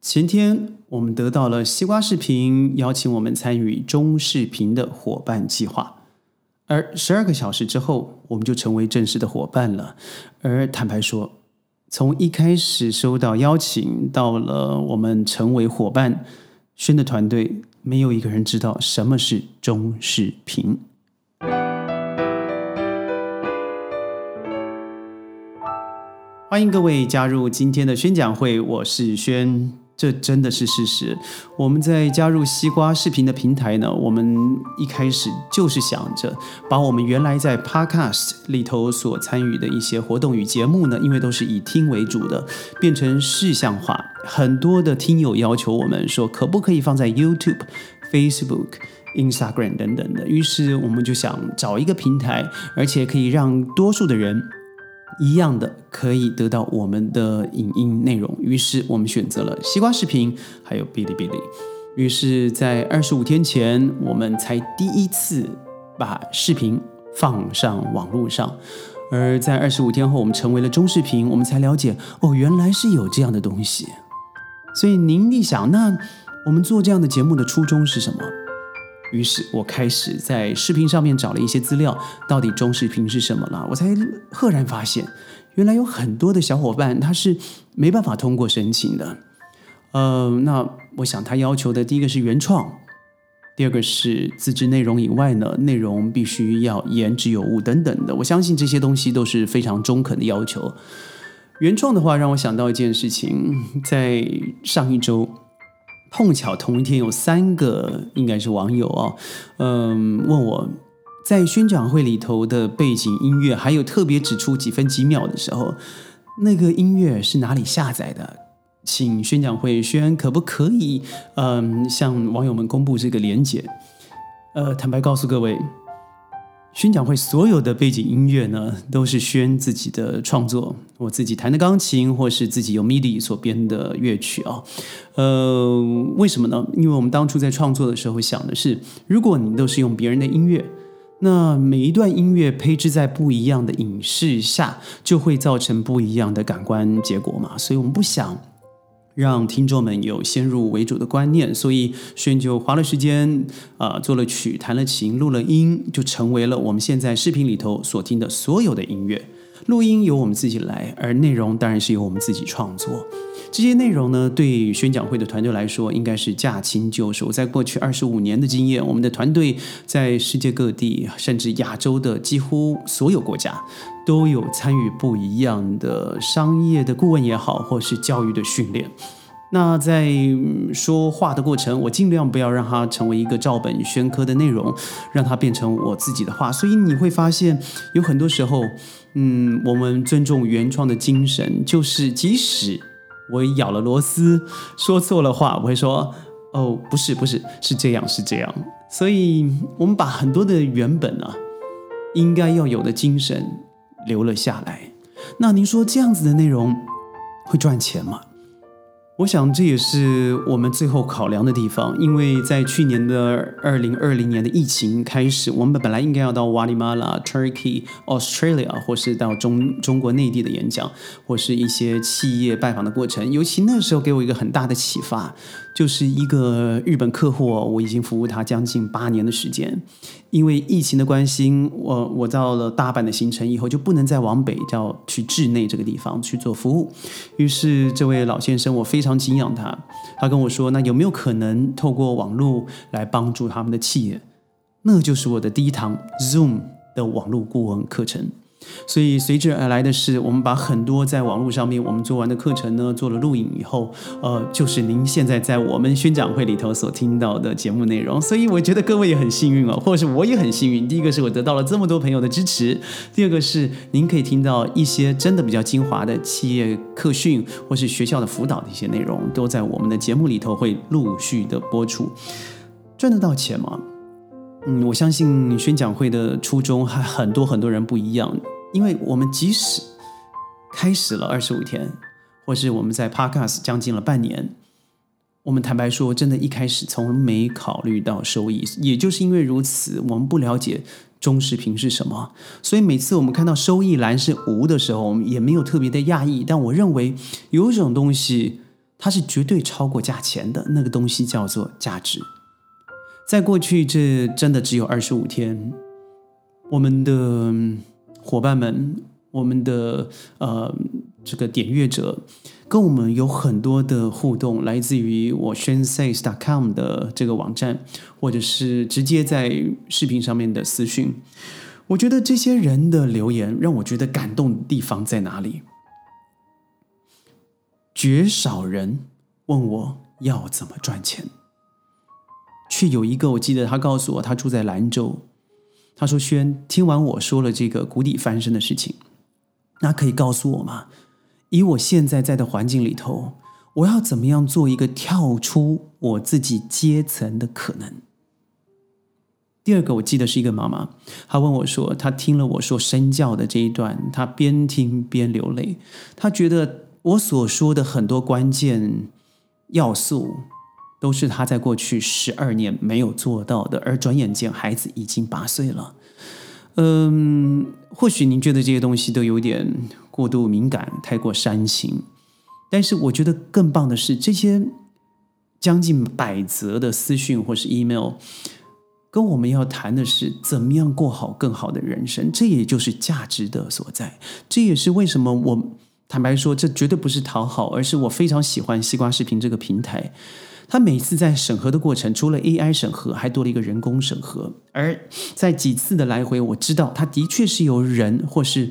前天我们得到了西瓜视频邀请我们参与中视频的伙伴计划，而十二个小时之后，我们就成为正式的伙伴了。而坦白说，从一开始收到邀请，到了我们成为伙伴，轩的团队没有一个人知道什么是中视频。欢迎各位加入今天的宣讲会，我是轩。这真的是事实。我们在加入西瓜视频的平台呢，我们一开始就是想着把我们原来在 Podcast 里头所参与的一些活动与节目呢，因为都是以听为主的，变成视像化。很多的听友要求我们说，可不可以放在 YouTube、Facebook、Instagram 等等的。于是我们就想找一个平台，而且可以让多数的人。一样的可以得到我们的影音内容，于是我们选择了西瓜视频，还有哔哩哔哩。于是，在二十五天前，我们才第一次把视频放上网络上；而在二十五天后，我们成为了中视频，我们才了解哦，原来是有这样的东西。所以您一想，那我们做这样的节目的初衷是什么？于是我开始在视频上面找了一些资料，到底中视频是什么了？我才赫然发现，原来有很多的小伙伴他是没办法通过申请的。呃，那我想他要求的第一个是原创，第二个是自制内容以外呢，内容必须要言之有物等等的。我相信这些东西都是非常中肯的要求。原创的话，让我想到一件事情，在上一周。碰巧同一天有三个应该是网友哦，嗯，问我在宣讲会里头的背景音乐，还有特别指出几分几秒的时候，那个音乐是哪里下载的？请宣讲会宣可不可以，嗯，向网友们公布这个连接？呃，坦白告诉各位。宣讲会所有的背景音乐呢，都是宣自己的创作，我自己弹的钢琴，或是自己用 MIDI 所编的乐曲啊。呃，为什么呢？因为我们当初在创作的时候想的是，如果你都是用别人的音乐，那每一段音乐配置在不一样的影视下，就会造成不一样的感官结果嘛。所以我们不想。让听众们有先入为主的观念，所以轩就花了时间啊，做了曲，弹了琴，录了音，就成为了我们现在视频里头所听的所有的音乐。录音由我们自己来，而内容当然是由我们自己创作。这些内容呢，对宣讲会的团队来说，应该是驾轻就熟。在过去二十五年的经验，我们的团队在世界各地，甚至亚洲的几乎所有国家。都有参与不一样的商业的顾问也好，或是教育的训练。那在说话的过程，我尽量不要让它成为一个照本宣科的内容，让它变成我自己的话。所以你会发现，有很多时候，嗯，我们尊重原创的精神，就是即使我咬了螺丝，说错了话，我会说：“哦，不是，不是，是这样，是这样。”所以，我们把很多的原本啊，应该要有的精神。留了下来，那您说这样子的内容会赚钱吗？我想这也是我们最后考量的地方，因为在去年的二零二零年的疫情开始，我们本来应该要到瓦里马拉、Turkey、Australia，或是到中中国内地的演讲，或是一些企业拜访的过程。尤其那时候给我一个很大的启发，就是一个日本客户，我已经服务他将近八年的时间。因为疫情的关系，我我到了大阪的行程以后，就不能再往北，叫去志内这个地方去做服务。于是这位老先生，我非常敬仰他，他跟我说：“那有没有可能透过网络来帮助他们的企业？”那就是我的第一堂 Zoom 的网络顾问课程。所以随之而来的是，我们把很多在网络上面我们做完的课程呢，做了录影以后，呃，就是您现在在我们宣讲会里头所听到的节目内容。所以我觉得各位也很幸运哦，或者是我也很幸运。第一个是我得到了这么多朋友的支持，第二个是您可以听到一些真的比较精华的企业课训或是学校的辅导的一些内容，都在我们的节目里头会陆续的播出。赚得到钱吗？嗯，我相信宣讲会的初衷还很多很多人不一样，因为我们即使开始了二十五天，或是我们在 Podcast 将近了半年，我们坦白说，真的一开始从没考虑到收益，也就是因为如此，我们不了解中视频是什么，所以每次我们看到收益栏是无的时候，我们也没有特别的讶异。但我认为有一种东西。它是绝对超过价钱的。那个东西叫做价值。在过去，这真的只有二十五天，我们的伙伴们，我们的呃这个点阅者，跟我们有很多的互动，来自于我 s h a n s a y s c o m 的这个网站，或者是直接在视频上面的私讯。我觉得这些人的留言让我觉得感动的地方在哪里？绝少人问我要怎么赚钱，却有一个我记得他告诉我，他住在兰州。他说：“轩，听完我说了这个谷底翻身的事情，那可以告诉我吗？以我现在在的环境里头，我要怎么样做一个跳出我自己阶层的可能？”第二个，我记得是一个妈妈，她问我说：“她听了我说身教的这一段，她边听边流泪。她觉得我所说的很多关键要素，都是他在过去十二年没有做到的。而转眼间，孩子已经八岁了。嗯，或许您觉得这些东西都有点过度敏感，太过煽情。但是，我觉得更棒的是，这些将近百则的私讯或是 email。”跟我们要谈的是怎么样过好更好的人生，这也就是价值的所在。这也是为什么我坦白说，这绝对不是讨好，而是我非常喜欢西瓜视频这个平台。他每次在审核的过程，除了 AI 审核，还多了一个人工审核。而在几次的来回，我知道他的确是由人或是。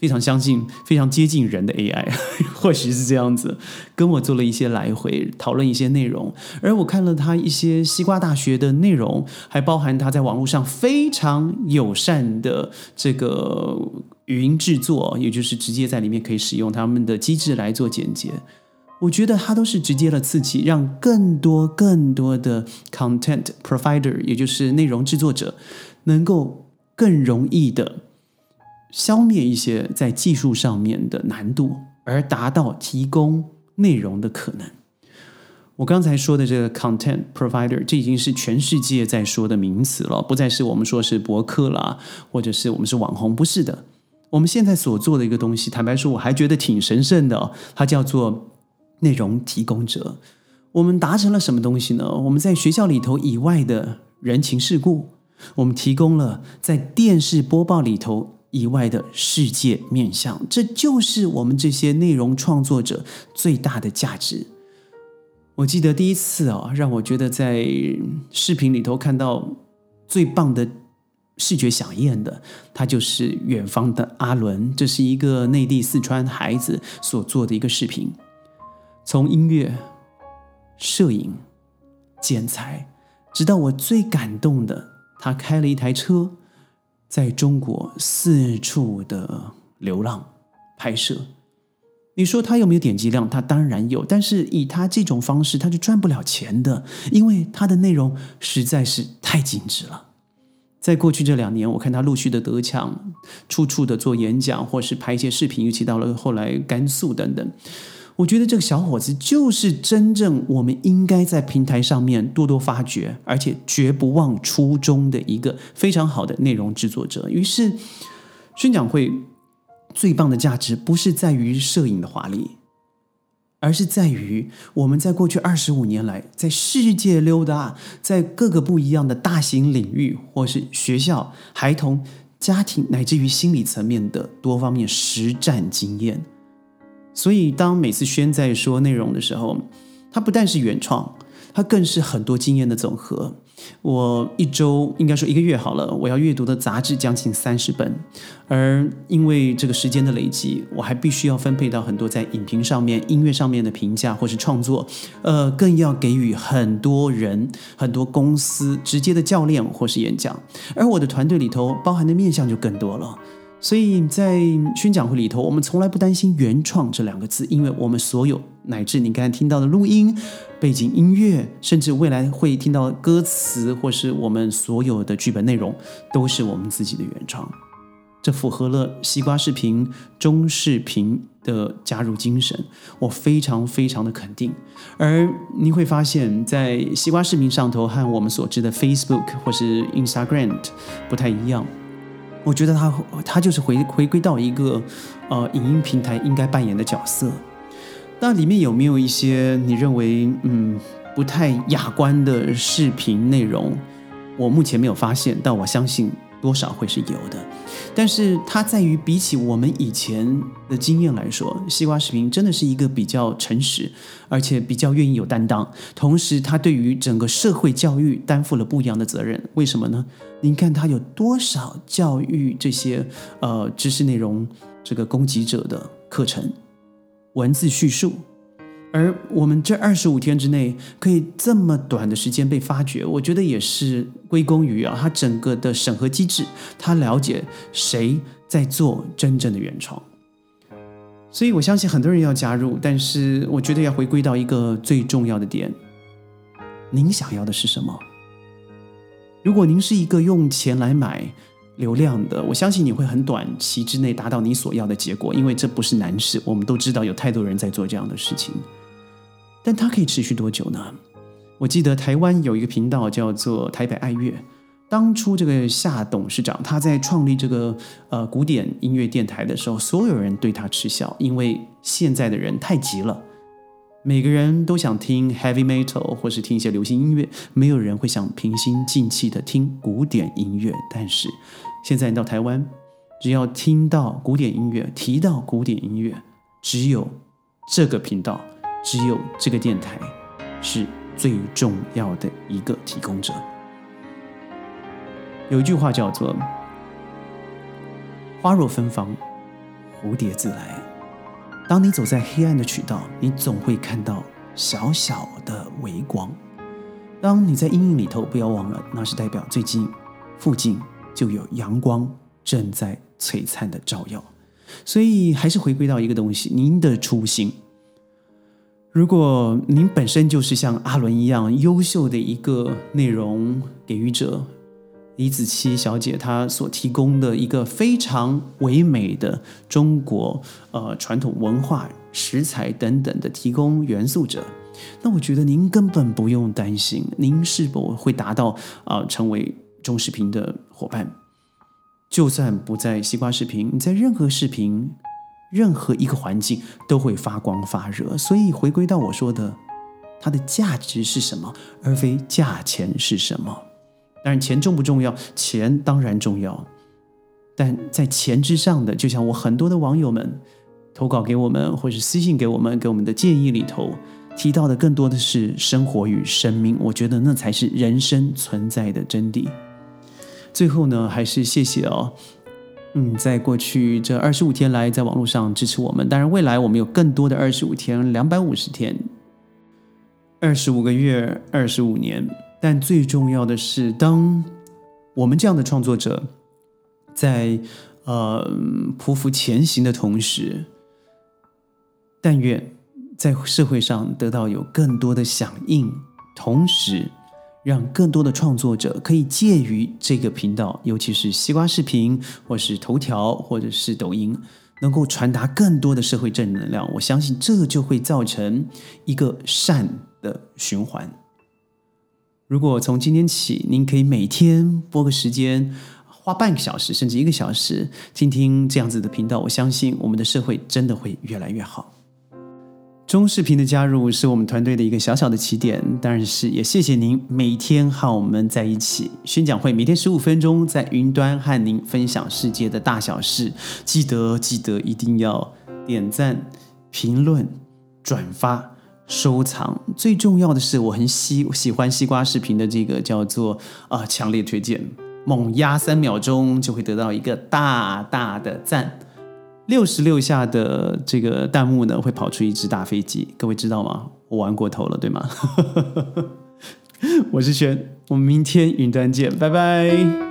非常相信、非常接近人的 AI，或许是这样子，跟我做了一些来回讨论一些内容，而我看了他一些西瓜大学的内容，还包含他在网络上非常友善的这个语音制作，也就是直接在里面可以使用他们的机制来做剪接。我觉得它都是直接的刺激，让更多更多的 content provider，也就是内容制作者，能够更容易的。消灭一些在技术上面的难度，而达到提供内容的可能。我刚才说的这个 content provider，这已经是全世界在说的名词了，不再是我们说是博客啦，或者是我们是网红，不是的。我们现在所做的一个东西，坦白说，我还觉得挺神圣的，它叫做内容提供者。我们达成了什么东西呢？我们在学校里头以外的人情世故，我们提供了在电视播报里头。以外的世界面向，这就是我们这些内容创作者最大的价值。我记得第一次啊，让我觉得在视频里头看到最棒的视觉响应的，他就是远方的阿伦。这是一个内地四川孩子所做的一个视频，从音乐、摄影、剪裁，直到我最感动的，他开了一台车。在中国四处的流浪拍摄，你说他有没有点击量？他当然有，但是以他这种方式，他是赚不了钱的，因为他的内容实在是太精致了。在过去这两年，我看他陆续的得奖，处处的做演讲，或是拍一些视频，尤其到了后来甘肃等等。我觉得这个小伙子就是真正我们应该在平台上面多多发掘，而且绝不忘初衷的一个非常好的内容制作者。于是，宣讲会最棒的价值不是在于摄影的华丽，而是在于我们在过去二十五年来在世界溜达，在各个不一样的大型领域，或是学校、孩童、家庭，乃至于心理层面的多方面实战经验。所以，当每次宣在说内容的时候，它不但是原创，它更是很多经验的总和。我一周应该说一个月好了，我要阅读的杂志将近三十本，而因为这个时间的累积，我还必须要分配到很多在影评上面、音乐上面的评价或是创作，呃，更要给予很多人、很多公司直接的教练或是演讲，而我的团队里头包含的面向就更多了。所以在宣讲会里头，我们从来不担心“原创”这两个字，因为我们所有乃至你刚才听到的录音、背景音乐，甚至未来会听到的歌词，或是我们所有的剧本内容，都是我们自己的原创。这符合了西瓜视频、中视频的加入精神，我非常非常的肯定。而您会发现在西瓜视频上头和我们所知的 Facebook 或是 Instagram 不太一样。我觉得他他就是回回归到一个呃影音平台应该扮演的角色。那里面有没有一些你认为嗯不太雅观的视频内容？我目前没有发现，但我相信多少会是有的。但是它在于比起我们以前的经验来说，西瓜视频真的是一个比较诚实，而且比较愿意有担当。同时，它对于整个社会教育担负了不一样的责任。为什么呢？您看它有多少教育这些呃知识内容这个供给者的课程，文字叙述。而我们这二十五天之内可以这么短的时间被发掘，我觉得也是归功于啊，它整个的审核机制，它了解谁在做真正的原创。所以我相信很多人要加入，但是我觉得要回归到一个最重要的点：您想要的是什么？如果您是一个用钱来买流量的，我相信你会很短期之内达到你所要的结果，因为这不是难事。我们都知道有太多人在做这样的事情。但它可以持续多久呢？我记得台湾有一个频道叫做台北爱乐，当初这个夏董事长他在创立这个呃古典音乐电台的时候，所有人对他嗤笑，因为现在的人太急了，每个人都想听 heavy metal 或是听一些流行音乐，没有人会想平心静气的听古典音乐。但是现在你到台湾，只要听到古典音乐，提到古典音乐，只有这个频道。只有这个电台是最重要的一个提供者。有一句话叫做“花若芬芳，蝴蝶自来”。当你走在黑暗的渠道，你总会看到小小的微光。当你在阴影里头，不要忘了，那是代表最近附近就有阳光正在璀璨的照耀。所以，还是回归到一个东西：您的初心。如果您本身就是像阿伦一样优秀的一个内容给予者，李子柒小姐她所提供的一个非常唯美的中国呃传统文化食材等等的提供元素者，那我觉得您根本不用担心，您是否会达到啊成为中视频的伙伴？就算不在西瓜视频，你在任何视频。任何一个环境都会发光发热，所以回归到我说的，它的价值是什么，而非价钱是什么。当然，钱重不重要？钱当然重要，但在钱之上的，就像我很多的网友们投稿给我们，或是私信给我们，给我们的建议里头提到的，更多的是生活与生命。我觉得那才是人生存在的真谛。最后呢，还是谢谢哦。嗯，在过去这二十五天来，在网络上支持我们。当然，未来我们有更多的二十五天、两百五十天、二十五个月、二十五年。但最重要的是，当我们这样的创作者在呃匍匐前行的同时，但愿在社会上得到有更多的响应，同时。让更多的创作者可以介于这个频道，尤其是西瓜视频，或是头条，或者是抖音，能够传达更多的社会正能量。我相信这就会造成一个善的循环。如果从今天起，您可以每天播个时间，花半个小时甚至一个小时，听听这样子的频道，我相信我们的社会真的会越来越好。中视频的加入是我们团队的一个小小的起点，当然是也谢谢您每天和我们在一起宣讲会，每天十五分钟在云端和您分享世界的大小事。记得记得一定要点赞、评论、转发、收藏。最重要的是，我很喜喜欢西瓜视频的这个叫做啊强烈推荐，猛压三秒钟就会得到一个大大的赞。六十六下的这个弹幕呢，会跑出一只大飞机，各位知道吗？我玩过头了，对吗？我是轩，我们明天云端见，拜拜。